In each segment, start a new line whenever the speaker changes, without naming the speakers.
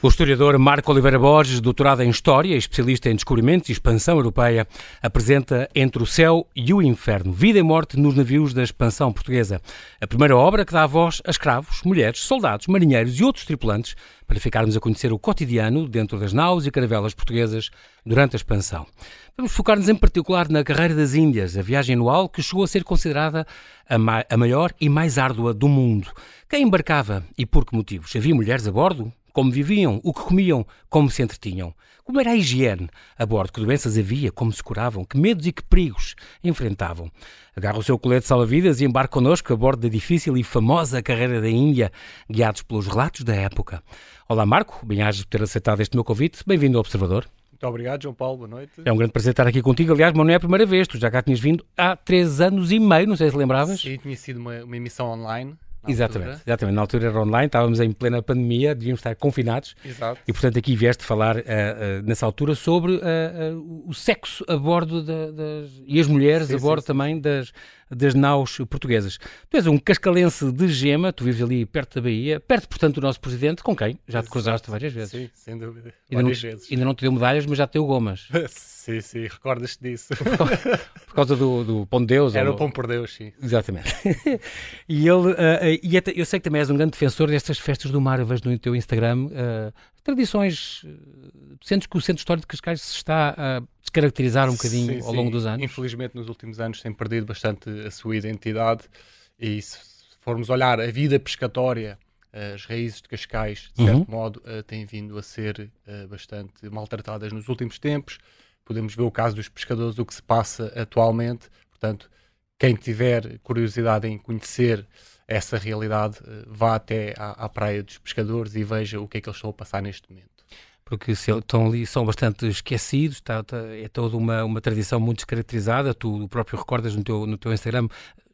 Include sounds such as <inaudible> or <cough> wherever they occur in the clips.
O historiador Marco Oliveira Borges, doutorado em História e especialista em descobrimentos e expansão europeia, apresenta Entre o Céu e o Inferno, Vida e Morte nos navios da expansão portuguesa. A primeira obra que dá voz a escravos, mulheres, soldados, marinheiros e outros tripulantes para ficarmos a conhecer o cotidiano dentro das naus e caravelas portuguesas durante a expansão. Vamos focar-nos em particular na Carreira das Índias, a viagem anual que chegou a ser considerada a, ma a maior e mais árdua do mundo. Quem embarcava e por que motivos? Havia mulheres a bordo? Como viviam, o que comiam, como se entretinham. Como era a higiene a bordo, que doenças havia, como se curavam, que medos e que perigos enfrentavam. Agarra o seu colete de salva-vidas e embarca connosco a bordo da difícil e famosa carreira da Índia, guiados pelos relatos da época. Olá Marco, bem-ajas por ter aceitado este meu convite. Bem-vindo ao Observador.
Muito obrigado, João Paulo. Boa noite.
É um grande prazer estar aqui contigo. Aliás, mas não é a primeira vez. Tu já cá tinhas vindo há três anos e meio, não sei se lembravas.
Sim, tinha sido uma, uma emissão online
Exatamente, altura. exatamente. Na altura era online, estávamos em plena pandemia, devíamos estar confinados.
Exato.
E portanto aqui vieste falar uh, uh, nessa altura sobre uh, o sexo a bordo da, das. e as mulheres sim, a bordo sim, também sim. das das naus portuguesas. Tu és um cascalense de gema, tu vives ali perto da Bahia, perto, portanto, do nosso presidente, com quem já te cruzaste várias vezes.
Sim, sem dúvida.
Ainda várias não, vezes. Ainda não te deu medalhas, mas já te deu gomas. <laughs>
sim, sim, recordas-te disso.
Por causa do, do Pão de Deus?
Era ou... o Pão por Deus, sim.
Exatamente. <laughs> e ele, uh, e eu sei que também és um grande defensor destas festas do mar, eu vejo no teu Instagram, uh, tradições, sentes que o Centro Histórico de Cascais se está a descaracterizar um bocadinho sim, ao longo sim. dos anos?
Infelizmente, nos últimos anos tem perdido bastante a sua identidade e se formos olhar a vida pescatória, as raízes de Cascais, de certo uhum. modo, uh, têm vindo a ser bastante maltratadas nos últimos tempos. Podemos ver o caso dos pescadores, o que se passa atualmente. Portanto, quem tiver curiosidade em conhecer essa realidade, eh, vá até à, à, praia dos pescadores e veja o que é que eles estão a passar neste momento.
Porque estão ali, são bastante esquecidos, está, está, é toda uma, uma tradição muito descaracterizada, tu próprio recordas no teu, no teu Instagram,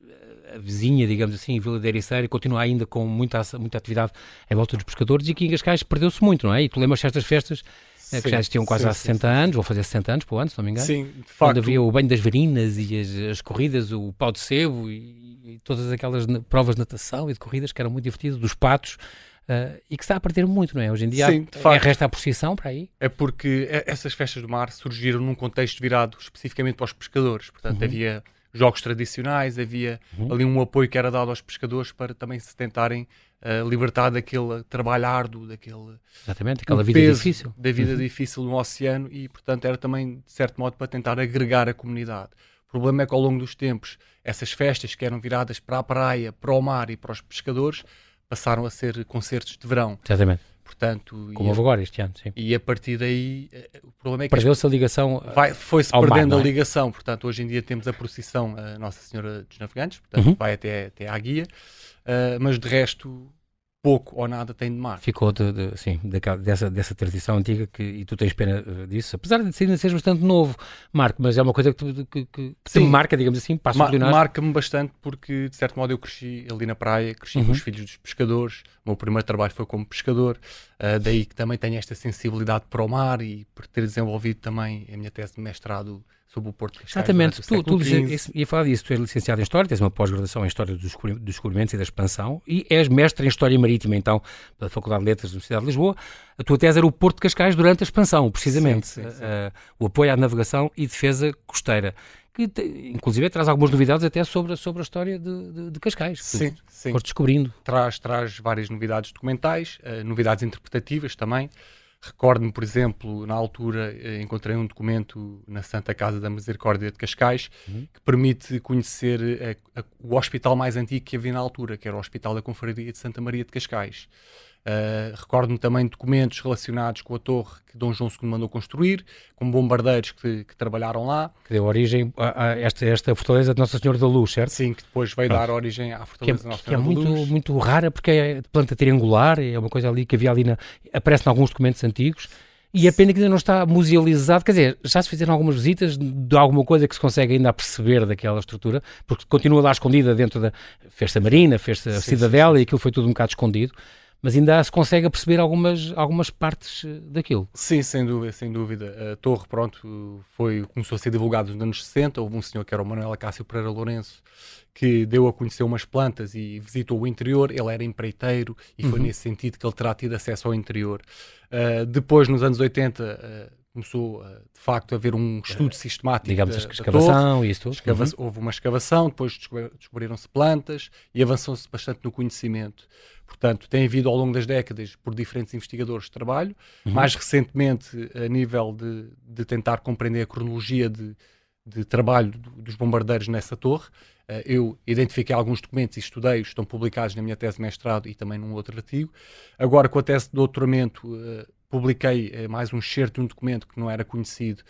eh, a vizinha, digamos assim, Vila de Ericeira, continua ainda com muita, muita atividade em volta dos pescadores e aqui em Cascais perdeu-se muito, não é? E tu lembras estas festas sim, que já existiam quase sim, há 60 sim, anos, vou fazer 60 anos para o ano, se não me engano.
Sim, de facto.
Onde havia o banho das varinas e as, as corridas, o pau de sebo e, e, todas aquelas provas de natação e de corridas que eram muito divertidas, dos patos. Uh, e que está a perder muito, não é? Hoje em dia Sim, é, resta a procissão para aí.
É porque essas festas do mar surgiram num contexto virado especificamente para os pescadores. Portanto, uhum. havia jogos tradicionais, havia uhum. ali um apoio que era dado aos pescadores para também se tentarem uh, libertar daquele trabalho árduo, daquele
Exatamente, aquela vida difícil.
Da vida uhum. difícil no oceano e, portanto, era também, de certo modo, para tentar agregar a comunidade. O problema é que ao longo dos tempos, essas festas que eram viradas para a praia, para o mar e para os pescadores, passaram a ser concertos de verão.
Exatamente.
Portanto,
Como houve agora este ano, sim.
E a partir daí, eh, o problema é que.
Perdeu-se a ligação.
Foi-se perdendo mar, é? a ligação. Portanto, hoje em dia temos a procissão a Nossa Senhora dos Navegantes, portanto, uhum. vai até, até à guia. Uh, mas de resto, pouco ou nada tem de mar.
Ficou de, de, assim, dessa, dessa tradição antiga que, e tu tens pena eh, disso, apesar de ainda seres bastante novo, Marco, mas é uma coisa que, tu, que, que te marca, digamos assim, passa Ma
Marca-me bastante porque, de certo modo, eu cresci ali na praia, cresci uhum. com os filhos dos pescadores, o meu primeiro trabalho foi como pescador, uh, daí que também tenho esta sensibilidade para o mar e por ter desenvolvido também a minha tese de mestrado sobre o Porto de
Cascais. Exatamente, tu, tu ia falar disso, tu és licenciado em História, tens uma pós-graduação em História dos Descobrimentos e da Expansão e és mestre em História Marítima, então, pela Faculdade de Letras da Universidade de Lisboa. A tua tese era o Porto de Cascais durante a expansão, precisamente. Sim, sim, sim. Uh, o apoio à navegação e defesa costeira que inclusive traz algumas novidades até sobre, sobre a história de, de, de Cascais.
Sim, sim.
Foste descobrindo.
Traz, traz várias novidades documentais, uh, novidades interpretativas também. Recordo-me, por exemplo, na altura eh, encontrei um documento na Santa Casa da Misericórdia de Cascais uhum. que permite conhecer a, eh, a, o hospital mais antigo que havia na altura, que era o Hospital da Confraria de Santa Maria de Cascais. Uh, Recordo-me também documentos relacionados com a torre que Dom João II mandou construir, com bombardeiros que, que trabalharam lá.
Que deu origem a, a esta, esta fortaleza de Nossa Senhora da Luz, certo?
Sim, que depois veio Pronto. dar origem à fortaleza
que é,
Nossa
Senhora
que
é muito,
Luz.
muito rara porque é de planta triangular, é uma coisa ali que havia ali, na, aparece em alguns documentos antigos. E é pena que ainda não está musealizado, quer dizer, já se fizeram algumas visitas de alguma coisa que se consegue ainda perceber daquela estrutura, porque continua lá escondida dentro da festa marina, festa cidadela, sim, sim. e aquilo foi tudo um bocado escondido mas ainda se consegue perceber algumas, algumas partes eh, daquilo.
Sim, sem dúvida, sem dúvida. A torre, pronto, foi, começou a ser divulgado nos anos 60. Houve um senhor que era o Manuel Acácio Pereira Lourenço, que deu a conhecer umas plantas e visitou o interior. Ele era empreiteiro e foi uhum. nesse sentido que ele terá tido acesso ao interior. Uh, depois, nos anos 80, uh, começou uh, de facto a haver um estudo sistemático.
Digamos, da, escavação
torre.
e isso tudo.
Escava uhum. Houve uma escavação, depois descobriram-se plantas e avançou-se bastante no conhecimento. Portanto, tem havido ao longo das décadas por diferentes investigadores trabalho, uhum. mais recentemente a nível de, de tentar compreender a cronologia de, de trabalho dos bombardeiros nessa torre. Uh, eu identifiquei alguns documentos e estudei-os, estão publicados na minha tese de mestrado e também num outro artigo. Agora, com a tese de doutoramento, publiquei uh, mais um excerto de um documento que não era conhecido,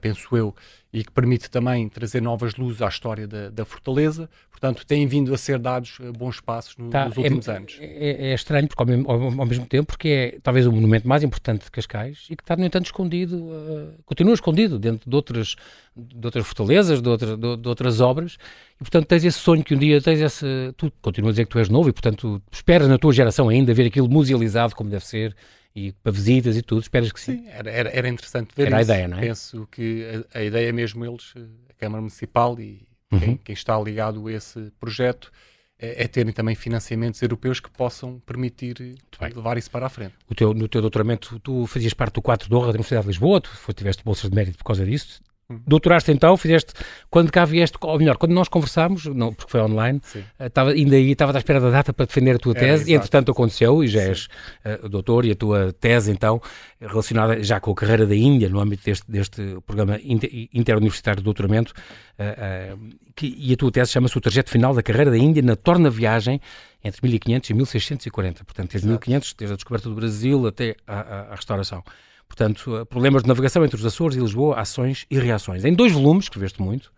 penso eu, e que permite também trazer novas luzes à história da, da Fortaleza. Portanto, têm vindo a ser dados uh, bons passos no, tá, nos últimos
é,
anos.
É, é, estranho, porque ao mesmo, ao, ao mesmo, tempo, porque é talvez o monumento mais importante de Cascais e que está, no entanto, escondido, uh, continua escondido dentro de outras, de outras fortalezas, de, outra, de, de, outras obras, e portanto tens esse sonho que um dia tens esse. Tu continuas a dizer que tu és novo e, portanto, esperas na tua geração ainda ver aquilo musealizado como deve ser e para visitas e tudo, esperas que sim.
Sim, era, era, era interessante ver
era
isso.
a ideia, não é?
Penso que a, a ideia mesmo eles, a Câmara Municipal e uhum. quem, quem, está ligado a esse projeto, é, é, terem também financiamentos europeus que possam permitir levar isso para a frente.
O teu, no teu doutoramento, tu fazias parte do 4 de honra da Universidade de Lisboa, tu tiveste bolsas de mérito por causa disso, Doutoraste então, fizeste, quando cá vieste, ou melhor, quando nós conversámos, não, porque foi online, estava uh, ainda aí, estava à espera da data para defender a tua tese, e entretanto aconteceu, e já és uh, doutor, e a tua tese então, relacionada já com a carreira da Índia, no âmbito deste, deste programa inter, interuniversitário de doutoramento, uh, que, e a tua tese chama-se O Trajeto Final da Carreira da Índia na Torna Viagem entre 1500 e 1640, portanto, desde Exato. 1500, desde a descoberta do Brasil até a restauração. Portanto, eh, problemas de navegação entre os Açores e Lisboa, ações e reações. Em dois volumes, escreveste muito,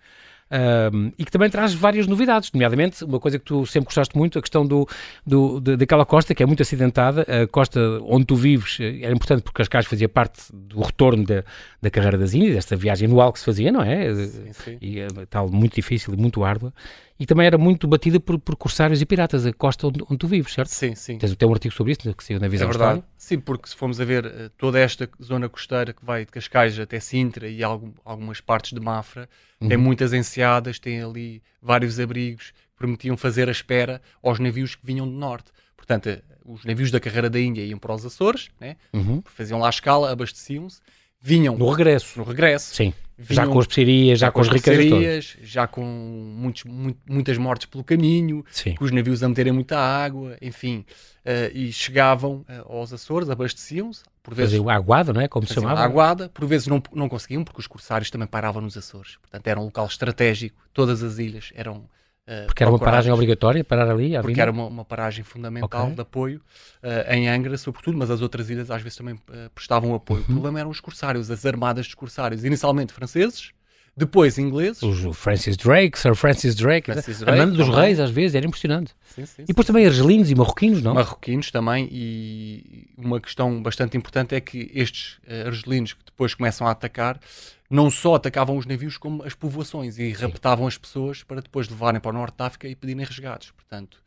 um, e que também traz várias novidades, nomeadamente uma coisa que tu sempre gostaste muito, a questão do, do, daquela costa que é muito acidentada, a costa onde tu vives eh, era importante porque Cascais fazia parte do retorno da, da carreira das Índias, desta viagem anual que se fazia, não é? Sim, sim. E eh, tal, muito difícil e muito árdua e também era muito batida por, por corsários e piratas, a costa onde, onde, tu vives, certo?
Sim, sim.
Tens até um artigo sobre isso, que saiu na Visão
É verdade. História. Sim, porque se formos a ver uh, toda esta zona costeira que vai de Cascais até Sintra e algum, algumas partes de Mafra, uhum. tem muitas enseadas, tem ali vários abrigos que permitiam fazer a espera aos navios que vinham do norte. Portanto, uh, os navios da carreira da Índia iam para os Açores, né? Uhum. faziam lá a escala, abasteciam-se, vinham...
No regresso.
No regresso.
Sim já com as especiarias, já, já, com as ricas
já com muitos, muito, muitas mortes pelo caminho, Sim. com os navios a meterem muita água, enfim, uh, e chegavam uh, aos Açores, abasteciam-se,
por vezes... Faziam aguada, não é? Como se chamava?
aguada, por vezes não, não conseguiam, porque os corsários também paravam nos Açores, portanto era um local estratégico, todas as ilhas eram
Uh, porque era uma paragem obrigatória, parar ali?
Porque era uma, uma, paragem fundamental okay. de apoio uh, em Angra, sobretudo, mas as outras ilhas às vezes também uh, prestavam apoio. Uhum. O problema eram os corsários, as armadas dos corsários, inicialmente franceses, depois ingleses.
Os Francis Drake, Sir Francis Drake, Francis Drake Armando dos Reis, às vezes, era impressionante. Sim, sim, e depois sim, também argelinos e marroquinos, não?
Marroquinos também, e uma questão bastante importante é que estes argelinos que depois começam a atacar não só atacavam os navios, como as povoações e raptavam as pessoas para depois levarem para o norte da África e pedirem resgates. Portanto,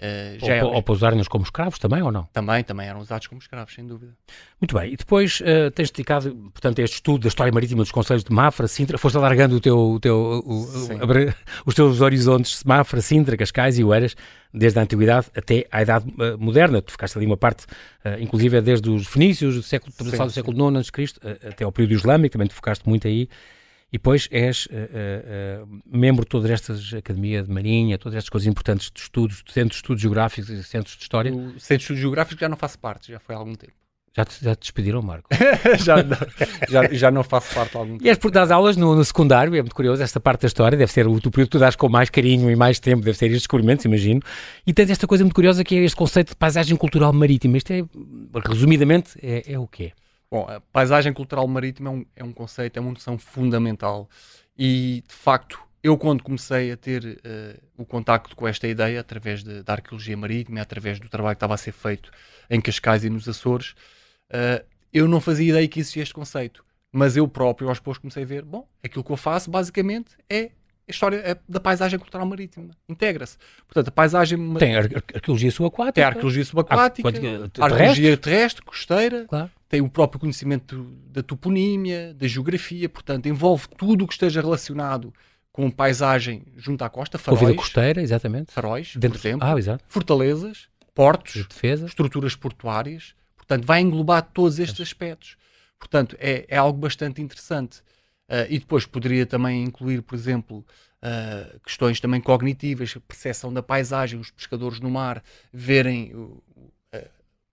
uh, ou, é... ou para usarem-nos como escravos também, ou não?
Também, também eram usados como escravos, sem dúvida.
Muito bem, e depois uh, tens dedicado, portanto, a este estudo da história marítima dos Conselhos de Mafra, Sintra, foste alargando o teu, o teu, o, o, <laughs> os teus horizontes, Mafra, Sintra, Cascais e Oeiras, desde a Antiguidade até à Idade uh, Moderna. Tu ficaste ali uma parte, inclusive desde os Fenícios, do século, sim, do século IX a.C., até ao período islâmico, também tu focaste muito aí. E depois és membro de todas estas academia de marinha, todas estas coisas importantes de estudos, de centros de estudos geográficos e centros de história.
O centro de estudos geográficos já não faço parte, já foi há algum tempo.
Já te, já te despediram, Marco? <laughs>
já, já, já não faço parte algum
E és por dar aulas no, no, secundário, é muito curioso esta parte da história, deve ser o, o período que tu dás com mais carinho e mais tempo, deve ser estes descobrimentos, imagino. E tens esta coisa muito curiosa que é este conceito de paisagem cultural marítima. Isto é, resumidamente, é, é o quê?
Bom, a paisagem cultural marítima é um, é um conceito, é uma noção fundamental. E, de facto, eu quando comecei a ter uh, o contacto com esta ideia, através de, da arqueologia marítima, através do trabalho que estava a ser feito em Cascais e nos Açores, Uh, eu não fazia ideia que existia este conceito, mas eu próprio aos poucos comecei a ver, bom, aquilo que eu faço basicamente é a história é da paisagem cultural marítima. Integra-se. Portanto, a paisagem.
Tem ar arqueologia subaquática.
Tem arqueologia subaquática, arqueologia terrestre, costeira. Claro. Tem o próprio conhecimento da toponímia, da geografia. Portanto, envolve tudo o que esteja relacionado com paisagem junto à costa, faróis.
Com vida costeira, exatamente.
Faróis, Dentro... por exemplo.
Ah, exato.
Fortalezas, portos, de defesa. estruturas portuárias. Portanto, vai englobar todos estes aspectos. Portanto, é, é algo bastante interessante. Uh, e depois poderia também incluir, por exemplo, uh, questões também cognitivas, percepção da paisagem, os pescadores no mar verem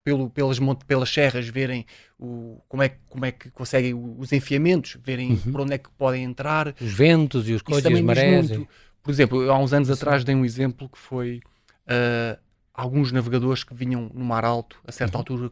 pelo, pelas, pelas serras, verem o, como, é, como é que conseguem os enfiamentos, verem uhum. por onde é que podem entrar.
Os ventos e os coisas, as marés.
Por exemplo, há uns anos Sim. atrás dei um exemplo que foi alguns navegadores que vinham no mar alto, a certa uhum. altura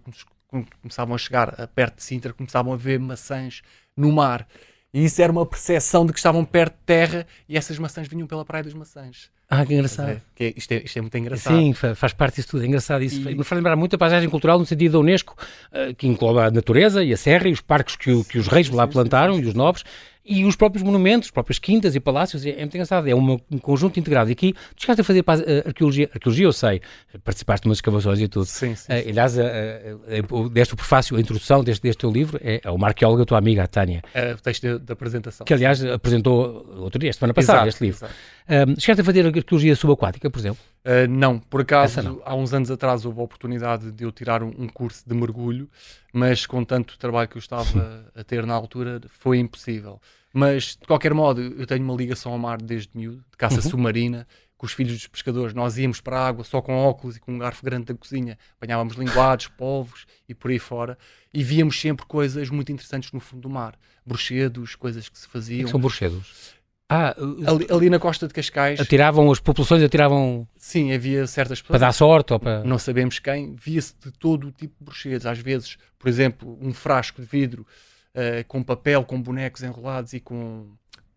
começavam a chegar perto de Sintra, começavam a ver maçãs no mar e isso era uma percepção de que estavam perto de terra e essas maçãs vinham pela Praia das Maçãs.
Ah, que engraçado.
É, que isto, é, isto, é, muito engraçado.
Sim, faz parte disso tudo. É engraçado isso. E... Me faz lembrar muito a paisagem cultural no sentido da Unesco, uh, que inclui a natureza e a serra e os parques que, o, que os reis lá plantaram e os nobres e os próprios monumentos, as próprias quintas e palácios, é, é muito engraçado, é uma, um conjunto integrado. E aqui, tu chegaste a fazer uh, arqueologia, arqueologia eu sei, participaste de umas escavações e tudo.
Sim, sim.
Uh, aliás, uh, deste o prefácio, a introdução deste, deste teu livro, é, é uma arqueóloga, a tua amiga, a Tânia.
É o texto da apresentação.
Que, aliás, apresentou outro dia, semana passada, exato, este livro. Exato. Um, chegaste a fazer arqueologia subaquática, por exemplo?
Uh, não, por acaso, não. há uns anos atrás houve a oportunidade de eu tirar um, um, curso de mergulho, mas com tanto trabalho que eu estava a ter na altura, foi impossível. Mas, de qualquer modo, eu tenho uma ligação ao mar desde miúdo, de caça uhum. submarina, com os filhos dos pescadores. Nós íamos para a água só com óculos e com um garfo grande da cozinha, apanhávamos linguados, povos e por aí fora, e víamos sempre coisas muito interessantes no fundo do mar. Bruxedos, coisas que se faziam. Que
são bruxedos?
Ah, ali, ali, na costa de Cascais.
Atiravam, as populações atiravam.
Sim, havia certas pessoas.
Para dar sorte ou para.
Não sabemos quem. Via-se de todo o tipo de bruxedos. Às vezes, por exemplo, um frasco de vidro uh, com papel, com bonecos enrolados e com,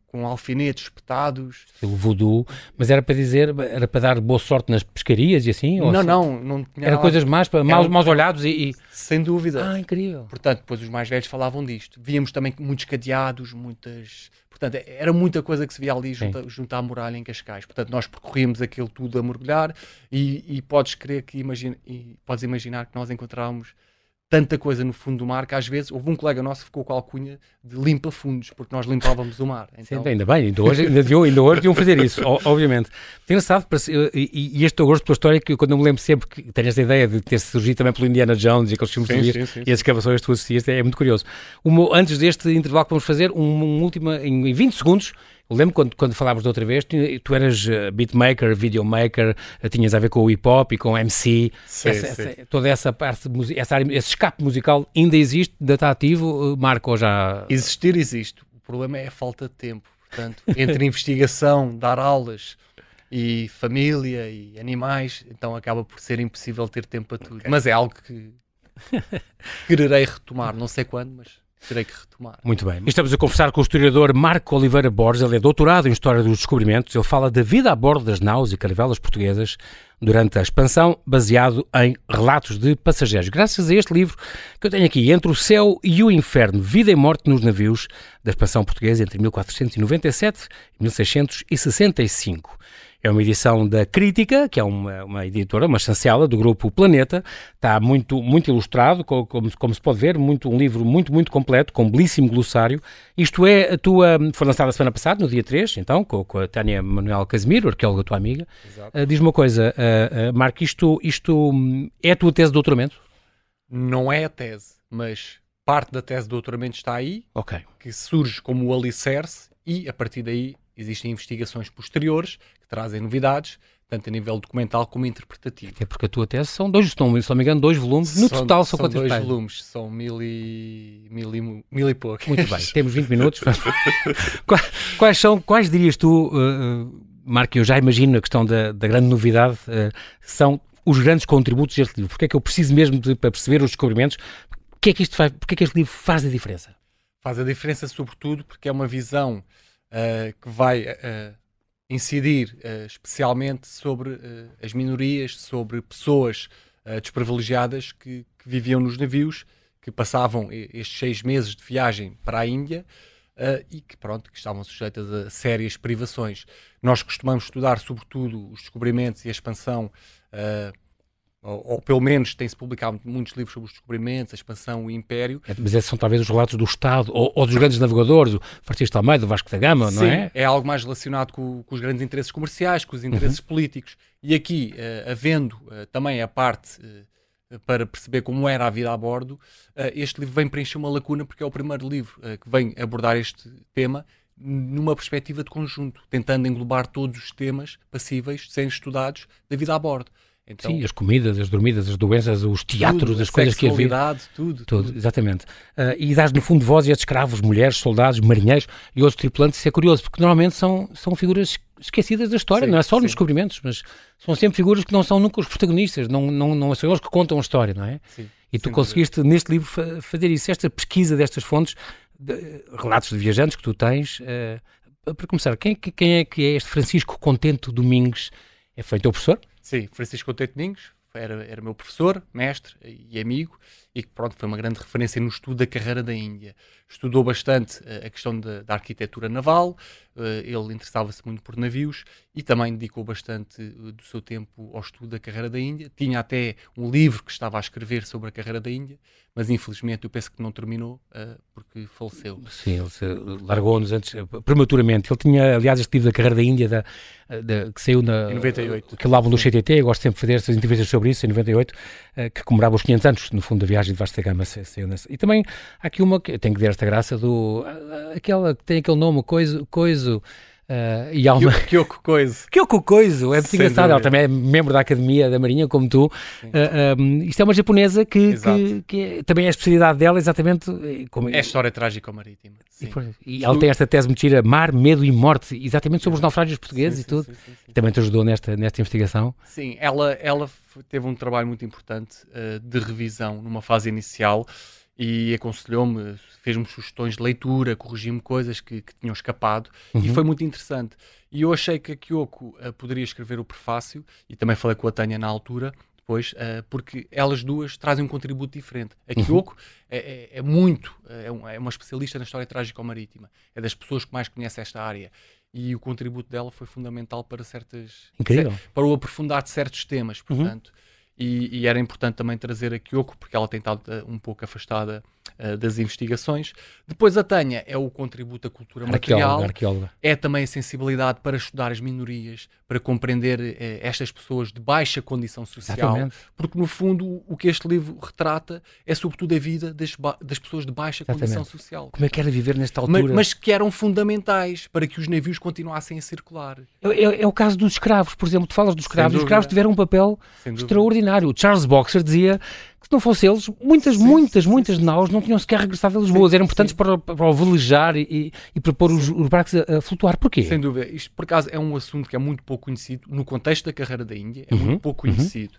com alfinetes espetados.
O voodoo. Mas era para dizer, era para dar boa sorte nas pescarias e assim?
Não, não. não
era coisas más, para, maus, maus olhados e, e,
Sem dúvida.
Ah, incrível.
Portanto, depois os mais velhos falavam disto. Víamos também muitos cadeados, muitas Portanto, era muita coisa que se via ali junto, junto à muralha em Cascais. Portanto, nós percorríamos aquilo tudo a mergulhar e, e podes crer que imagina, e podes imaginar que nós encontrávamos tanta coisa no fundo do mar que às vezes houve um colega nosso que ficou com a alcunha de limpa fundos, porque nós limpávamos o mar.
Então... Sim, ainda bem, ainda hoje, ainda, deviam, ainda hoje deviam fazer isso, obviamente. Engraçado, e, e este gosto pela história, que quando eu me lembro sempre que tenho esta ideia de ter surgido também pelo Indiana Jones e aqueles filmes sim, de sim, e as escavações que tu assististe, é muito curioso. Uma, antes deste intervalo que vamos fazer, um, um última, em 20 segundos, lembro quando, quando falámos da outra vez, tu, tu eras uh, beatmaker, videomaker, uh, tinhas a ver com o hip hop e com o MC. Sim, essa, sim. Essa, toda essa parte, essa área, esse escape musical ainda existe, ainda está ativo, uh, Marco, ou já.
Existir existe. O problema é a falta de tempo. Portanto, entre investigação, dar aulas e família e animais, então acaba por ser impossível ter tempo para tudo. Okay. Mas é algo que quererei retomar, não sei quando, mas terei que retomar.
Muito bem. Estamos a conversar com o historiador Marco Oliveira Borges. Ele é doutorado em História dos Descobrimentos. Ele fala da vida a bordo das naus e caravelas portuguesas durante a expansão, baseado em relatos de passageiros. Graças a este livro que eu tenho aqui, Entre o Céu e o Inferno, Vida e Morte nos Navios da expansão portuguesa entre 1497 e 1665. É uma edição da Crítica, que é uma, uma editora, uma chancela do grupo Planeta. Está muito, muito ilustrado, como, como, se pode ver, muito, um livro muito, muito completo, com um belíssimo glossário. Isto é a tua. Foi lançada a semana passada, no dia 3, então, com, com a Tânia Manuel Casimiro, arqueóloga tua amiga. Uh, Diz-me uma coisa, uh, uh, Marco, isto, isto hum, é a tua tese de doutoramento?
Não é a tese, mas parte da tese de doutoramento está aí,
okay.
que surge como o alicerce e, a partir daí, existem investigações posteriores que trazem novidades, tanto a nível documental como interpretativo.
É porque a tua tese são dois, se não me engano, dois volumes. No são, total são, são quantos
dois páginas? volumes, são mil e, mil e, mil e poucos.
Muito bem, temos 20 minutos. <laughs> quais, quais, são, quais dirias tu, uh, Marco, eu já imagino a questão da, da grande novidade, uh, são os grandes contributos deste livro? Porque é que eu preciso mesmo de, para perceber os descobrimentos? Porque é que isto faz, porque é que este livro faz a diferença?
Faz a diferença, sobretudo, porque é uma visão uh, que vai uh, incidir especialmente sobre as minorias, sobre pessoas desprivilegiadas que, que, viviam nos navios, que passavam estes seis meses de viagem para a Índia e que, pronto, que estavam sujeitas a sérias privações. Nós costumamos estudar, sobretudo, os descobrimentos e a expansão uh, ou, ou, pelo menos tem-se publicado muitos livros sobre os descobrimentos, a expansão, o império.
É, mas esses são talvez os relatos do Estado ou, ou dos grandes navegadores, o Francisco Almeida, o Vasco da Gama,
Sim,
não é?
é algo mais relacionado com, com os grandes interesses comerciais, com os interesses uhum. políticos. E aqui, uh, havendo uh, também a parte uh, para perceber como era a vida a bordo, este livro vem preencher uma lacuna porque é o primeiro livro que vem abordar este tema numa perspectiva de conjunto, tentando englobar todos os temas passíveis de serem estudados da vida a bordo.
Então, Sim, as comidas, as dormidas, as doenças, os teatros, tudo, as coisas que havia.
Tudo, tudo,
tudo. Exatamente. Uh, e dás no fundo voz a escravos, mulheres, soldados, marinheiros e outros tripulantes. Isso é curioso, porque normalmente são, são figuras esquecidas da história, sim, não é só sim. nos descobrimentos, mas são sempre figuras que não são nunca os protagonistas, não, não, não são eles que contam a história, não é? Sim, e tu conseguiste neste livro fazer isso, esta pesquisa destas fontes, de, relatos de viajantes que tu tens. Uh, para começar, quem, quem é que é este Francisco Contento Domingues? É feito teu professor?
Sim, Francisco Contente Domingos era, era meu professor, mestre e amigo, e que pronto, foi uma grande referência no estudo da carreira da Índia. Estudou bastante uh, a questão de, da arquitetura naval, uh, ele interessava-se muito por navios e também dedicou bastante uh, do seu tempo ao estudo da carreira da Índia. Tinha até um livro que estava a escrever sobre a carreira da Índia, mas infelizmente eu penso que não terminou porque faleceu.
Sim, ele largou-nos antes, prematuramente. Ele tinha, aliás, este livro da carreira da Índia da, da, que saiu na,
em 98.
Aquele álbum do CTT, eu gosto sempre de fazer essas entrevistas sobre isso, em 98, que comemorava os 500 anos, no fundo, da viagem de vasta gama. E também há aqui uma que tem que ver esta graça do. aquela que tem aquele nome, Coiso. coiso Uh, e há uma...
Kyoko Coiso. <laughs>
Kyoko Coiso, é muito engraçado. Ela também é membro da Academia da Marinha, como tu. Uh, ah, um, isto é uma japonesa que, que, que é, também é a especialidade dela, exatamente. Eh,
como... É história trágica marítima.
E, e ela tem esta tese muito gira, Mar, Medo e Morte, exatamente sobre os naufrágios portugueses sim, e tudo. Sim, sim, também te ajudou nesta, nesta investigação.
Sim, ela, ela teve um trabalho muito importante uh, de revisão numa fase inicial e aconselhou-me, fez-me sugestões de leitura, corrigiu-me coisas que, que, tinham escapado uhum. e foi muito interessante. E eu achei que a Kyoko uh, poderia escrever o prefácio e também falei com a Tânia na altura, depois, uh, porque elas duas trazem um contributo diferente. A uhum. Kyoko uhum. é, é, é, muito, é, um, é, uma especialista na história trágico-marítima, é das pessoas que mais conhece esta área e o contributo dela foi fundamental para certas
Incrível.
para o aprofundar de certos temas, uhum. portanto. Uhum. E, e, era importante também trazer a Kyoko, porque ela tem estado uh, um pouco afastada uh, das investigações. Depois a Tânia é o contributo à cultura material,
arqueóloga.
é também a sensibilidade para estudar as minorias, para compreender uh, estas pessoas de baixa condição social, Exatamente. porque no fundo o que este livro retrata é sobretudo a vida das, das pessoas de baixa Exatamente. condição social.
Como é que era viver nesta altura?
Mas, mas, que eram fundamentais para que os navios continuassem a circular.
É, é, é o caso dos escravos, por exemplo, tu falas dos escravos, os escravos tiveram um papel extraordinário extraordinário. O Charles Boxer dizia que se não fossem eles, muitas, sim, muitas, sim, muitas sim. naus não tinham sequer regressado a Lisboa. Eram importantes para, para o velejar e, e para pôr os, os, barcos a, a, flutuar. Porquê?
Sem dúvida. Isto, por acaso, é um assunto que é muito pouco conhecido no contexto da carreira da Índia. É uhum, muito pouco uhum. conhecido.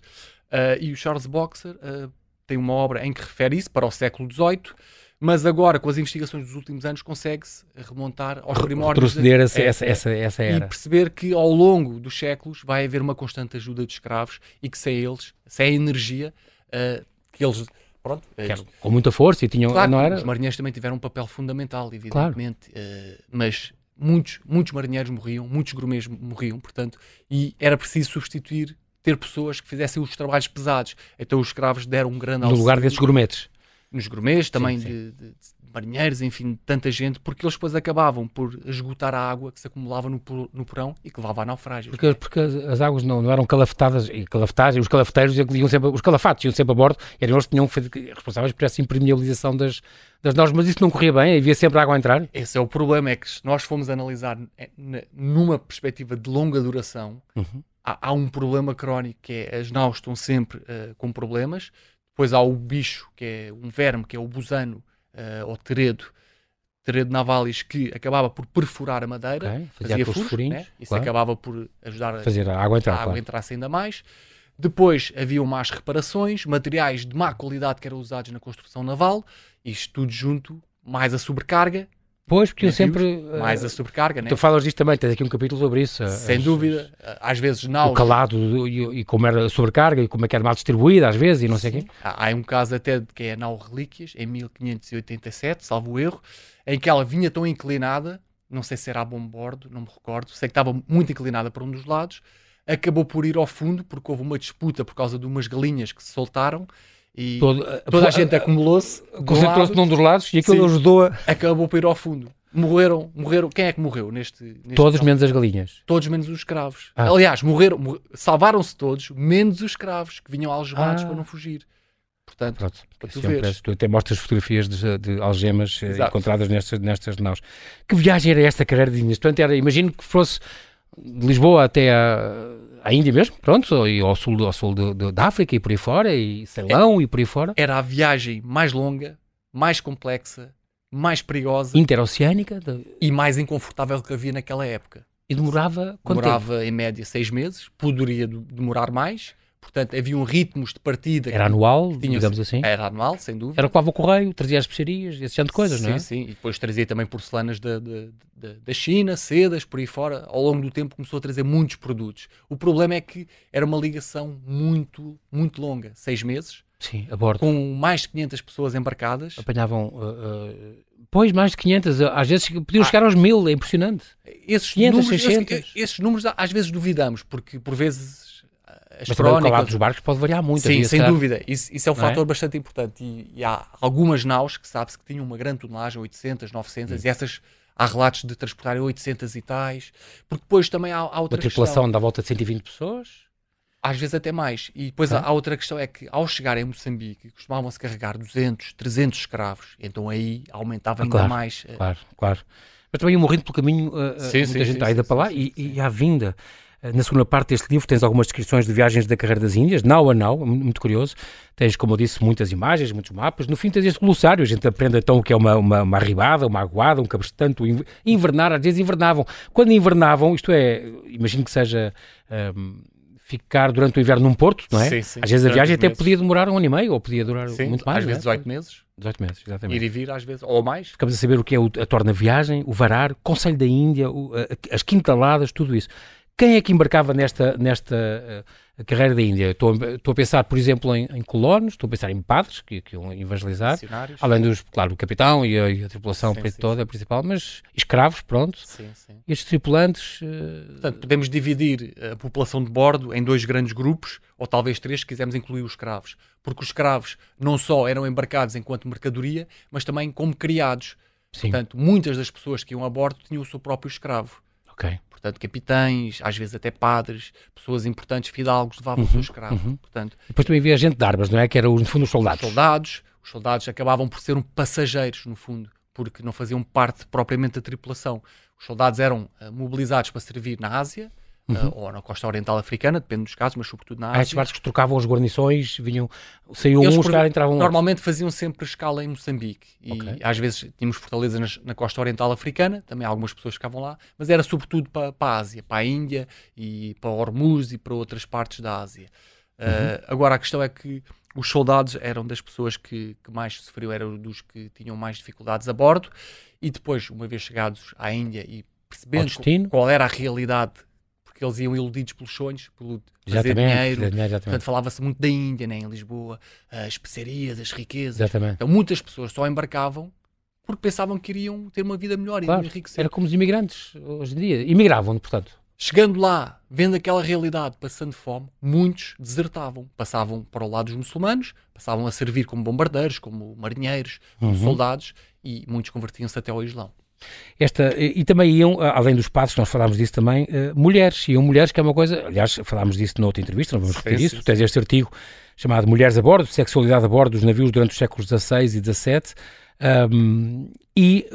Uh, e o Charles Boxer uh, tem uma obra em que refere isso para o século XVIII mas agora com as investigações dos últimos anos consegue-se remontar aos primórdios
retroceder essa, essa, essa, essa era
e perceber que ao longo dos séculos vai haver uma constante ajuda dos escravos e que sem eles, sem a energia uh, que eles pronto,
eles, com muita força e tinham
claro,
não era?
os marinheiros também tiveram um papel fundamental evidentemente claro. uh, mas muitos muitos marinheiros morriam muitos grumês morriam portanto e era preciso substituir ter pessoas que fizessem os trabalhos pesados então os escravos deram um grande
auxílio no lugar desses grumetes
nos gourmets, também sim, sim. De, de, de, marinheiros, enfim, de tanta gente, porque eles depois acabavam por esgotar a água que se acumulava no, no porão e que levava a naufrágios.
Porque, porque as águas não, não eram calafetadas, e calafetagens, os calafeteiros iam sempre, os calafatos iam sempre a bordo, eram eles que tinham responsáveis por essa impermeabilização das, das nós, mas isso não corria bem, havia sempre água a entrar.
Esse é o problema, é que se nós formos analisar é, numa perspectiva de longa duração, uhum. há, há, um problema crónico que é as naus estão sempre uh, com problemas, depois há o bicho, que é um verme, que é o busano, uh, ou teredo, teredo navalis, que acabava por perfurar a madeira, okay, fazia, fazia furos, né? isso claro. acabava por ajudar a
fazer a água entrar, a
água claro. entrasse ainda mais. Depois haviam más reparações, materiais de má qualidade que eram usados na construção naval, isto tudo junto, mais a sobrecarga,
Pois, porque eu sempre.
Mais a sobrecarga, né?
Tu falas disto também, tens aqui um capítulo sobre isso.
Sem as, dúvida. Às vezes, não.
O calado e, e, como era a sobrecarga e como é que era mal distribuída, às vezes, e não sei o quê.
Há, há um caso até de que é a Nau Relíquias, em 1587, salvo o erro, em que ela vinha tão inclinada, não sei se era a bom bordo, não me recordo, sei que estava muito inclinada para um dos lados, acabou por ir ao fundo porque houve uma disputa por causa de umas galinhas que se soltaram e Todo, toda a gente acumulou-se.
Concentrou-se num dos lados e aquilo sim, ajudou a.
Acabou por ir ao fundo. Morreram, morreram. Quem é que morreu neste. neste
todos caso? menos as galinhas.
Todos menos os escravos. Ah. Aliás, morreram, mor... salvaram-se todos, menos os escravos que vinham algemados ah. para não fugir. Portanto,
Pronto, para tu veres. Tu até mostras fotografias de, de algemas eh, Exato. encontradas nestas, nestas naus. Que viagem era esta carreira de Inês? Portanto, era, imagino que fosse de Lisboa até a à Índia mesmo, pronto, e ao sul, ao sul de, de, da África e por aí fora, e Ceilão é, e por aí fora.
Era a viagem mais longa, mais complexa, mais perigosa.
Interoceânica.
De... E mais inconfortável que havia naquela época.
E demorava quanto
Demorava
tempo?
em média seis meses, poderia demorar mais. Portanto, haviam ritmos de partida.
Era anual, digamos assim?
Era anual, sem dúvida.
Era o que levava o correio, trazia as especiarias, esse tipo de coisas,
sim,
não é?
Sim, sim. E depois trazia também porcelanas da, da, da, China, sedas, por aí fora. Ao longo do tempo começou a trazer muitos produtos. O problema é que era uma ligação muito, muito longa. Seis meses.
Sim, a bordo.
Com mais de 500 pessoas embarcadas.
Apanhavam... Uh, uh... Pois, mais de 500, às vezes podiam ah, chegar aos mil, é impressionante.
Esses 500, números, 600. Esses, esses números às vezes duvidamos, porque por vezes
as Mas crónicas. o dos barcos pode variar muito.
Sim, sem dúvida. Isso, isso, é um Não é? fator é? bastante importante. E, e, há algumas naus que sabe-se que tinham uma grande tonelagem, 800, 900, hum. e essas há relatos de transportarem 800 e tais. Porque depois também há, há outra
Uma tripulação questão. dá volta de 120 pessoas?
Às vezes até mais. E depois há, há outra questão, é que ao chegar em Moçambique, costumavam-se carregar 200, 300 escravos. Então aí aumentava ah, ainda
claro,
mais.
Eh, claro, claro. Mas também iam morrendo pelo caminho, uh, sim, muita sim, gente sim, ida para lá e, e à vinda. Eh, na segunda parte deste livro tens algumas descrições de viagens da carreira das Índias, nau a nau, muito curioso. Tens, como eu disse, muitas imagens, muitos mapas. No fim tens este glossário, a gente aprende então o que é uma, uma, uma arribada, uma aguada, um cabrestante, invernar, às vezes invernavam. Quando invernavam, isto é, imagino que seja... Um, ficar durante o inverno num porto, não é?
Sim, sim.
Às vezes a viagem até meses. podia demorar um ano e meio, ou podia durar sim, muito mais.
Às vezes
é?
18 meses.
18 meses, exatamente.
Ir e vir às vezes, ou mais.
Ficamos a saber o que é a torna-viagem, o varar, Conselho da Índia, as quintaladas, tudo isso. Quem é que embarcava nesta, nesta uh, carreira da Índia? Estou, estou a pensar, por exemplo, em, em colonos, estou a pensar em padres que, que iam evangelizar, além dos, claro, o capitão e a, e a tripulação sim, sim, toda, a principal, mas escravos, pronto. Sim, sim. E estes tripulantes. Uh...
Portanto, podemos dividir a população de bordo em dois grandes grupos, ou talvez três, se quisermos incluir os escravos. Porque os escravos não só eram embarcados enquanto mercadoria, mas também como criados. Sim. Portanto, muitas das pessoas que iam a bordo tinham o seu próprio escravo.
Ok
portanto, capitães, às vezes até padres, pessoas importantes, fidalgos, levavam uhum, o seu escravo. Uhum. Portanto,
Depois também havia gente de armas, não é? Que eram, no fundo, os soldados.
Os soldados, os soldados acabavam por ser um passageiros, no fundo, porque não faziam parte propriamente da tripulação. Os soldados eram uh, mobilizados para servir na Ásia, uhum. uh, ou na costa oriental africana, depende dos casos, mas sobretudo na Ásia. Ah,
estes barcos trocavam as guarnições, vinham, saíam Eles uns, por, entravam
Normalmente outros. faziam sempre escala em Moçambique e okay. às vezes tínhamos fortalezas nas, na costa oriental africana, também algumas pessoas ficavam lá, mas era sobretudo para, para a Ásia, para a Índia e para Hormuz e para outras partes da Ásia. Uhum. Uh, agora a questão é que os soldados eram das pessoas que, que mais sofriam, eram dos que tinham mais dificuldades a bordo, e depois, uma vez chegados à Índia e percebendo qual era a realidade porque eles iam iludidos pelos sonhos, pelo fazer dinheiro. dinheiro Portanto, falava-se muito da Índia, né, em Lisboa, as especiarias, as riquezas.
Exatamente.
Então, muitas pessoas só embarcavam porque pensavam que iriam ter uma vida melhor
claro,
e enriquecer.
Era como os imigrantes hoje em dia. Imigravam, portanto.
Chegando lá, vendo aquela realidade, passando fome, muitos desertavam. Passavam para o lado dos muçulmanos, passavam a servir como bombardeiros, como marinheiros, como uhum. soldados, e muitos convertiam-se até ao Islão.
Esta, e também iam, além dos padres, nós falámos disso também, uh, mulheres, iam mulheres, que é uma coisa, aliás, falámos disso noutra entrevista, não vamos repetir isso, tu tens este artigo chamado Mulheres a Bordo, Sexualidade a Bordo dos Navios durante os séculos XVI e XVII, um, e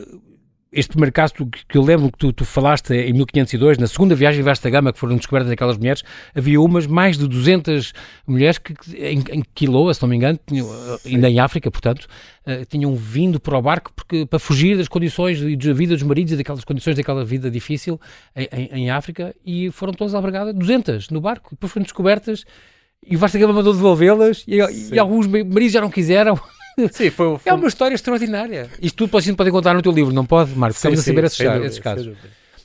este primeiro caso que, que eu lembro que tu, tu, falaste em 1502, na segunda viagem vasta gama que foram descobertas aquelas mulheres, havia umas, mais de 200 mulheres que, em, em Quiloa, se não me engano, tinham, ainda em África, portanto, uh, tinham vindo para o barco porque, para fugir das condições e da vida dos maridos e daquelas condições daquela vida difícil em, em, em África e foram todas albergadas, 200 no barco, depois foram descobertas e o Vasta Gama mandou devolvê-las e, e, alguns maridos já não quiseram <laughs> Sim, foi, foi... É uma história extraordinária. Isto tudo pode, pode contar no teu livro, não pode, Marcos? Estamos sim, a saber sim, esses, casos.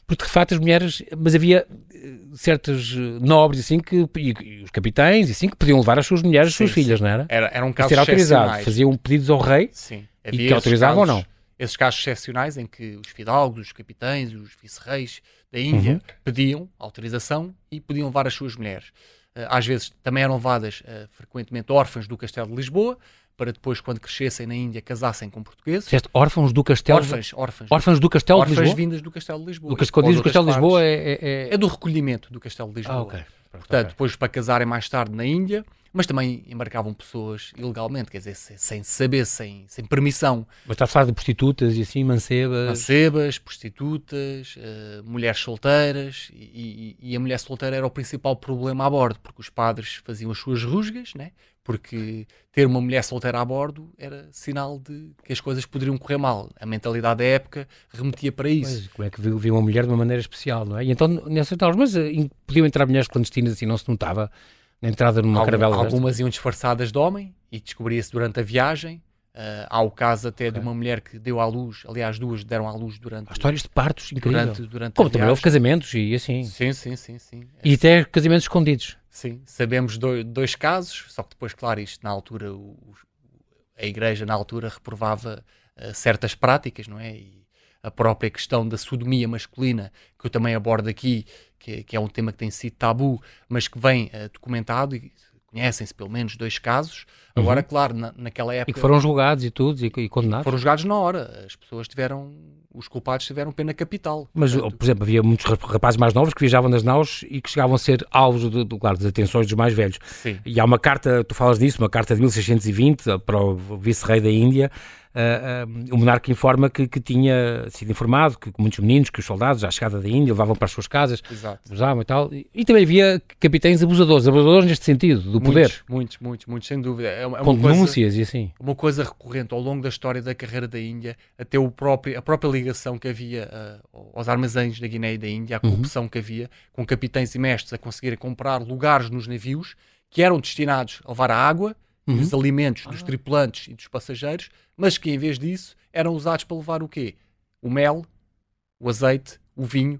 Porque de facto as mulheres, mas havia eh, certos eh, nobres assim que, e, e, os capitães assim que podiam levar as suas mulheres, as suas filhas, não era?
Era, era um caso
era autorizado. Faziam pedidos ao rei
sim.
e que autorizavam ou não.
Esses casos excepcionais em que os fidalgos, os capitães, os vice-reis da Índia uhum. pediam autorização e podiam levar as suas mulheres. Eh, às vezes também eram levadas frequentemente órfãs do Castelo de Lisboa, para depois, quando crescessem na Índia, casassem com portugueses.
Dizeste órfãos do Castelo
órfãs, órfãs,
órfãos do Castelo
órfãs
de Lisboa?
vindas do Castelo de Lisboa.
Do, quando diz do Castelo de Lisboa é, é, é...
é... do recolhimento do Castelo de Lisboa. Ah, okay. Portanto, okay. depois para casarem mais tarde na Índia, mas também embarcavam pessoas ilegalmente, quer dizer, sem saber, sem, sem permissão.
Mas está a falar de prostitutas e assim, mancebas?
Mancebas, prostitutas, uh, mulheres solteiras, e, e, e, a mulher solteira era o principal problema a bordo, porque os padres faziam as suas rusgas, né? porque ter uma mulher solteira a bordo era sinal de que as coisas poderiam correr mal. A mentalidade da época remetia para isso.
Pois, como é que viu, uma mulher de uma maneira especial, não é? E então, nessas aulas, mas uh, podiam entrar mulheres clandestinas assim, não se notava na entrada numa Algum, caravela
Algumas desta? iam disfarçadas de homem e descobria-se durante a viagem. Uh, há o caso até okay. de uma mulher que deu à luz, aliás, duas deram à luz durante. Há
histórias de partos incrível. Durante, durante Como também houve casamentos e assim.
Sim, sim, sim. sim.
E até casamentos escondidos.
Sim, sabemos do, dois casos, só que depois, claro, isto na altura, o, a Igreja na altura reprovava uh, certas práticas, não é? E a própria questão da sodomia masculina, que eu também abordo aqui, que, que é um tema que tem sido tabu, mas que vem uh, documentado e conhecem-se pelo menos dois casos. Agora, uhum. claro, na, naquela época.
E que foram julgados e tudo, e, e condenados?
Foram julgados na hora. As pessoas tiveram. Os culpados tiveram pena capital.
Mas, portanto... por exemplo, havia muitos rapazes mais novos que viajavam nas naus e que chegavam a ser alvos, de, de, claro, das atenções dos mais velhos.
Sim.
E há uma carta, tu falas disso, uma carta de 1620 para o vice-rei da Índia, uh, uh, o monarca informa que, que, tinha sido informado que muitos meninos, que os soldados, à chegada da Índia, levavam para as suas casas,
Exato.
abusavam e tal. E, e, também havia capitães abusadores, abusadores neste sentido, do
muitos,
poder.
Muitos, muitos, muitos, sem dúvida. É uma, é
Com uma denúncias coisa, e assim.
Uma coisa recorrente ao longo da história da carreira da Índia, até o próprio, a própria ligação que havia uh, aos armazéns da Guiné e da Índia, a uhum. corrupção uhum. que havia, com capitães e mestres a conseguirem comprar lugares nos navios que eram destinados a levar a água, uhum. os alimentos dos ah. tripulantes e dos passageiros, mas que em vez disso eram usados para levar o quê? O mel, o azeite, o vinho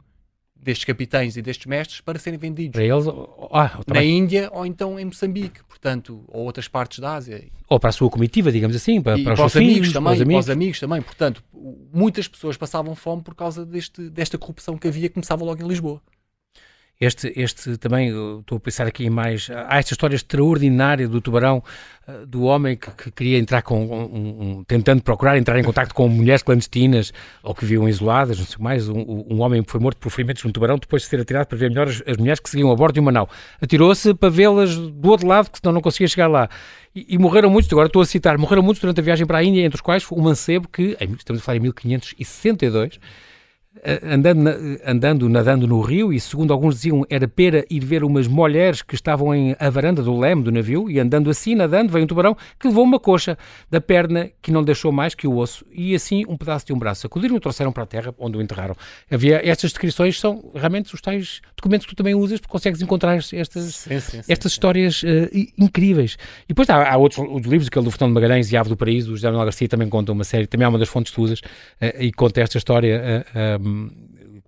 destes capitães e destes mestres para serem vendidos
para eles, ah,
na Índia ou então em Moçambique, portanto, ou outras partes da Ásia.
Ou para a sua comitiva, digamos assim, para, para,
para os, amigos filhos, também, para os amigos. para os amigos também. Portanto, muitas pessoas passavam fome por causa deste, desta corrupção que havia que começava logo em Lisboa.
Este, este também, estou a pensar aqui em mais. Há esta história extraordinária do tubarão, eh, do homem que, que queria entrar com. Um, um, tentando procurar entrar em contato com mulheres clandestinas ou que viviam isoladas, não sei mais. Um, um homem foi morto por ferimentos de um tubarão depois de ser atirado para ver melhor as, as mulheres que seguiam a bordo de uma nau. Atirou-se para vê-las do outro lado, que senão não conseguia chegar lá. E, e, morreram muitos, agora estou a citar, morreram muitos durante a viagem para a Índia, entre os quais o mancebo que, estamos a falar em 1562 andando, andando, nadando no rio e, segundo alguns diziam, era pera ir ver umas mulheres que estavam em a varanda do leme do navio e andando assim, nadando, veio um tubarão que levou uma coxa da perna que não deixou mais que o osso e assim um pedaço de um braço. Acudiram e trouxeram para a terra onde o enterraram. Havia, estas descrições são realmente os tais documentos que tu também usas porque consegues encontrar estas, sim, sim, sim, estas histórias uh, incríveis. E depois há, há outros livros, aquele do Fernando Magalhães e Ave do Paraíso, o José Manuel Garcia também conta uma série, também é uma das fontes que tu usas uh, e conta esta história uh,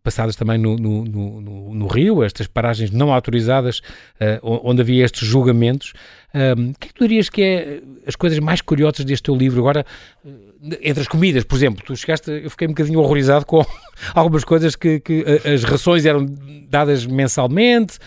passadas também no, no, no, no, Rio, estas paragens não autorizadas, uh, onde havia estes julgamentos. O que é que tu dirias que é as coisas mais curiosas deste teu livro? Agora, entre as comidas, por exemplo, tu chegaste, eu fiquei um bocadinho horrorizado com <laughs> algumas coisas que, que as rações eram dadas mensalmente,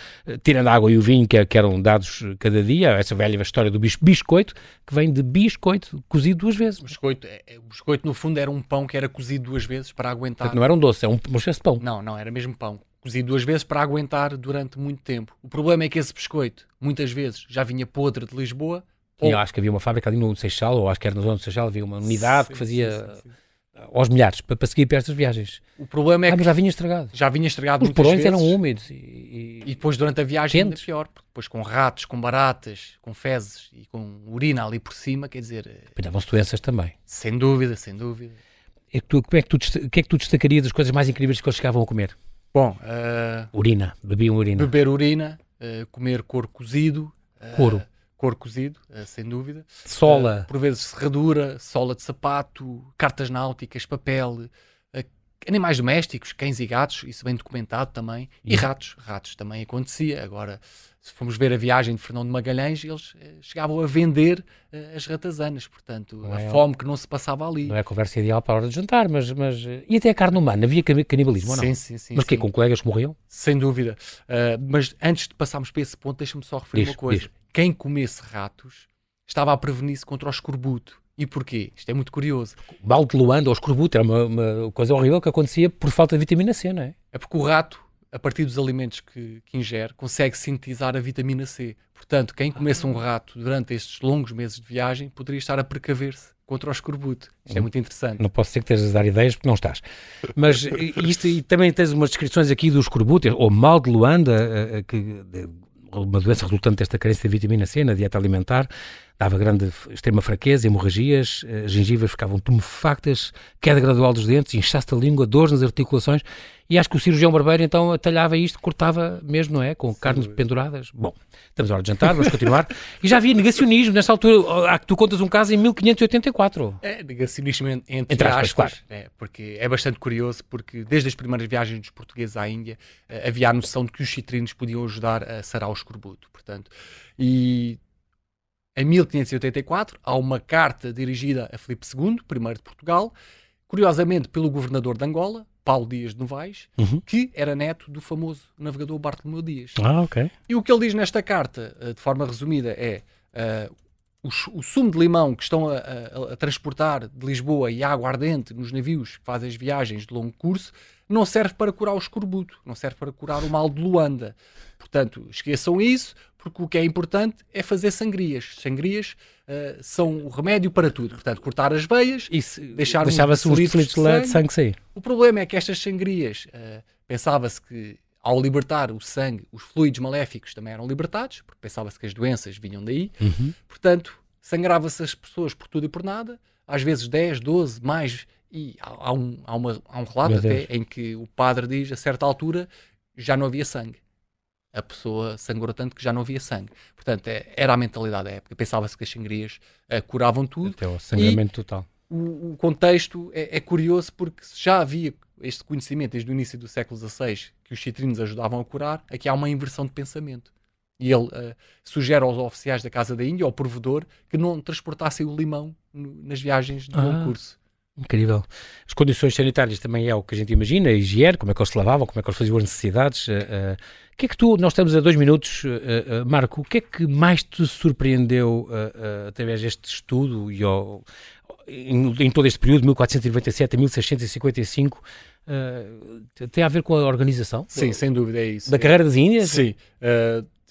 tirando a água e o vinho que, que, eram dados cada dia, essa velha história do biscoito, que vem de biscoito cozido duas vezes.
O biscoito, é, é, o biscoito no fundo era um pão que era cozido duas vezes para aguentar.
Portanto, não era um doce, é um, uma espécie de pão.
Não, não, era mesmo pão. Cozido duas vezes para aguentar durante muito tempo. O problema é que esse biscoito, muitas vezes, já vinha podre de Lisboa,
ou... Eu acho que havia uma fábrica ali no Seixal, ou acho que era na zona do Seixal, havia uma unidade sim, que fazia sim, sim, aos milhares para, para, seguir para estas viagens.
O problema é ah,
que já vinha estragado.
Já vinha estragado
Os porões
vezes,
eram úmidos e, e...
e, depois durante a viagem Quentes. ainda pior, porque depois com ratos, com baratas, com fezes e com urina ali por cima, quer dizer.
Espalhavam-se doenças também.
Sem dúvida, sem dúvida.
E tu, como é que tu, o que é que tu destacarias das coisas mais incríveis que eles chegavam a comer?
Bom, uh,
urina, bebiam urina.
Beber urina, uh, comer couro cozido.
Uh, couro
couro cozido, sem dúvida.
Sola.
Por vezes serradura, sola de sapato, cartas náuticas, papel, animais domésticos, cães e gatos, isso bem documentado também, e uhum. ratos, ratos também acontecia. Agora, se formos ver a viagem de Fernando de Magalhães, eles eh, chegavam a vender uh, as ratazanas, portanto, não a é, fome que não se passava ali.
Não é a conversa ideal para a hora de jantar, mas, mas e até a carne humana, havia canibalismo ou não?
Sim, sim, sim.
Mas
que
com colegas que morriam?
Sem dúvida. Uh, mas antes de passarmos para esse ponto, deixa-me só referir diz, uma coisa. Diz. Quem comesse ratos estava a prevenir-se contra o escorbuto. E porquê? Isto é muito curioso.
Mal de Luanda ou escorbuto era uma, uma, coisa horrível que acontecia por falta de vitamina C, não é?
É porque o rato, a partir dos alimentos que, que ingere, consegue sintetizar a vitamina C. Portanto, quem comesse um rato durante estes longos meses de viagem poderia estar a precaver-se contra o escorbuto. Isto é muito interessante.
Não posso ser que estejas a dar ideias porque não estás. Mas isto, e também tens umas descrições aqui do escorbuto, ou mal de Luanda, eh, eh, que, uma doença resultante desta carência de vitamina C na dieta alimentar, dava grande, extrema fraqueza, hemorragias, as gengivas ficavam tumefactas, queda gradual dos dentes, inchaço da língua, dores nas articulações, e acho que o cirurgião barbeiro então atalhava isto, cortava mesmo, não é? Com Sim, carnes penduradas. Bom, estamos à hora de jantar, vamos continuar. <laughs> e já havia negacionismo nesta altura, há que tu contas um caso em 1584.
É, negacionismo entre, entre aspas, aspas claro. é, porque é bastante curioso, porque desde as primeiras viagens dos portugueses à Índia eh, havia a noção de que os citrinos podiam ajudar a sarar o escorbuto, portanto, e em 1584, há uma carta dirigida a Filipe II, primeiro de Portugal, curiosamente pelo governador de Angola, Paulo Dias de Novaes, uhum. que era neto do famoso navegador Bartolomeu Dias.
Ah, ok.
E o que ele diz nesta carta, eh, de forma resumida, é uh, o, o, sumo de limão que estão a, a, a, transportar de Lisboa e água ardente nos navios que fazem as viagens de longo curso não serve para curar o escorbuto, não serve para curar o mal de Luanda. Portanto, esqueçam isso, porque o que é importante é fazer sangrias. Sangrias uh, são o remédio para tudo. Portanto, cortar as veias,
Isso, deixar deixava-se os litros de sangue. sangue sair.
O problema é que estas sangrias, uh, pensava-se que ao libertar o sangue, os fluidos maléficos também eram libertados, porque pensava-se que as doenças vinham daí. Uhum. Portanto, sangrava-se as pessoas por tudo e por nada, às vezes 10, 12, mais. E há, há um, há, uma, há um relato até em que o padre diz, a certa altura, já não havia sangue a pessoa sangrou tanto que já não havia sangue. Portanto, é, era a mentalidade da época. Pensava-se que as sangrias uh, curavam tudo.
Até o sangramento total.
O, o contexto é, é, curioso porque já havia este conhecimento desde o início do século XVI que os citrinos ajudavam a curar, aqui há uma inversão de pensamento. E ele uh, sugere aos oficiais da Casa da Índia, ao provedor, que não transportassem o limão no, nas viagens de ah. curso.
Incrível. As condições sanitárias também é o que a gente imagina, a higiene, como é que eles se lavavam, como é que eles faziam as necessidades. Uh, uh, o que é que tu, nós estamos a dois minutos, uh, Marco, o que é que mais te surpreendeu através deste estudo e ao, em, em, todo este período, 1497 a 1655, tem a ver com a organização?
Sim, sem dúvida é isso.
Da carreira das Índias?
Sim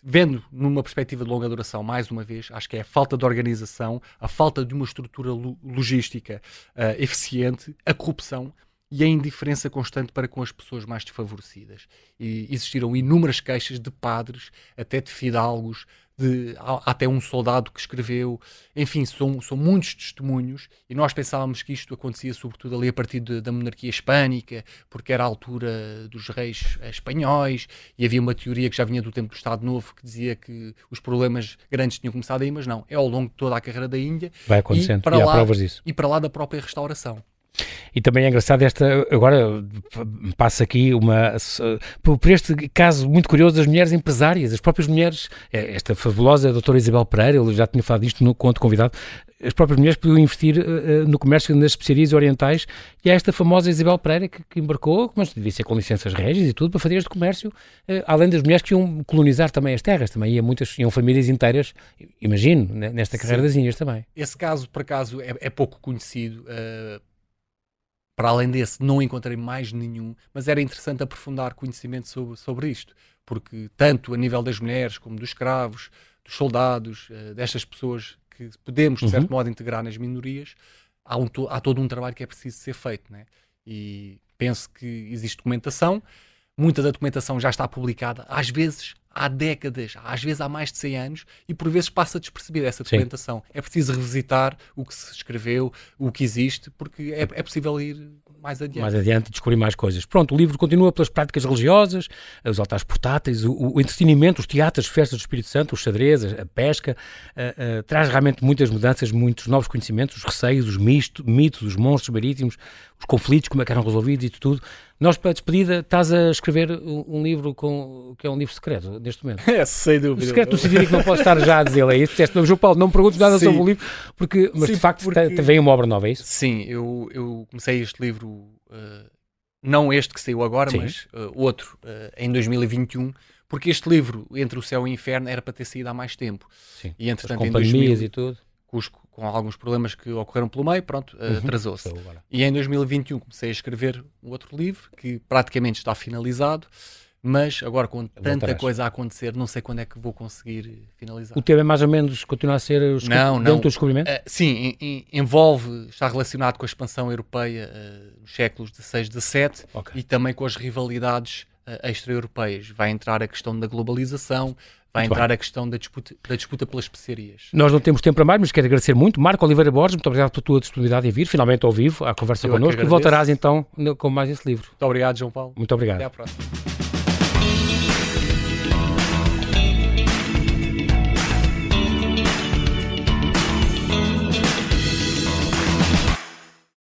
vendo numa perspectiva de longa duração, mais uma vez, acho que é a falta de organização, a falta de uma estrutura logística uh, eficiente, a corrupção e a indiferença constante para com as pessoas mais desfavorecidas. E existiram inúmeras queixas de padres, até de fidalgos, de, até um soldado que escreveu. Enfim, são, são muitos testemunhos e nós pensávamos que isto acontecia sobretudo ali a partir de, da monarquia hispânica, porque era a altura dos reis espanhóis e havia uma teoria que já vinha do tempo do Estado Novo que dizia que os problemas grandes tinham começado aí, mas não. É ao longo de toda a carreira da Índia.
Vai acontecendo, e, para e lá, provas disso.
E para lá da própria restauração.
E também é engraçado esta, agora passa aqui uma, por este caso muito curioso das mulheres empresárias, as próprias mulheres, é, esta fabulosa doutora Isabel Pereira, ele já tinha falado disto no conto convidado, as próprias mulheres podiam investir uh, no comércio nas especiarias orientais e é esta famosa Isabel Pereira que, que, embarcou, mas devia ser com licenças régias e tudo, para fazer este comércio, uh, além das mulheres que iam colonizar também as terras, também iam muitas, iam famílias inteiras, imagino, nesta carreira Sim. das Índias também.
Esse caso, por acaso, é, é pouco conhecido, uh para além desse, não encontrei mais nenhum, mas era interessante aprofundar conhecimento sobre, sobre isto, porque tanto a nível das mulheres, como dos escravos, dos soldados, uh, destas pessoas que podemos, de certo uhum. modo, integrar nas minorias, há, um há todo um trabalho que é preciso ser feito. Né? E penso que existe documentação, muita da documentação já está publicada, às vezes há décadas, às vezes há mais de 100 anos, e por vezes passa despercebida essa documentação. Sim. É preciso revisitar o que se escreveu, o que existe, porque é, é possível ir mais adiante.
Mais adiante descobrir mais coisas. Pronto, o livro continua pelas práticas religiosas, os altares portáteis, o, o entretenimento, os teatros, as festas do Espírito Santo, os xadrez, a, pesca, uh, uh, traz realmente muitas mudanças, muitos novos conhecimentos, os receios, os misto, mitos, os monstros marítimos, os conflitos, como é que eram resolvidos e tudo. Nós, para a despedida, estás a escrever um, um, livro com, que é um livro secreto, neste momento. <laughs>
É, sem dúvida.
Secreto no sentido que não posso estar já a dizer, é isso? Disseste, João Paulo, não me perguntes nada Sim. sobre o livro, porque, mas Sim, de facto porque... vem uma obra nova, é isso?
Sim, eu, eu comecei este livro, uh, não este que saiu agora, Sim. mas uh, outro, uh, em 2021, porque este livro, Entre o Céu e o Inferno, era para ter saído há mais tempo.
Sim. E entretanto, As em 2000, e tudo.
Com os, com alguns problemas que ocorreram pelo meio, pronto, uh, uhum. atrasou-se. E em 2021 comecei a escrever um outro livro que praticamente está finalizado, mas agora com tanta coisa a acontecer, não sei quando é que vou conseguir finalizar.
O tema é mais ou menos continua a ser os não, dentro não. do descobrimento? Uh,
sim, envolve, está relacionado com a expansão europeia uh, nos séculos XVI, XVII okay. e também com as rivalidades uh, extra-europeias. Vai entrar a questão da globalização, vai muito entrar bem. a questão da disputa, da disputa pelas especiarias.
Nós não temos tempo para mais, mas quero agradecer muito. Marco Oliveira Borges, muito obrigado pela tua disponibilidade em vir, finalmente ao vivo, à conversa Eu connosco, e voltarás então com mais esse livro.
Muito obrigado, João Paulo.
Muito obrigado.
Até à próxima.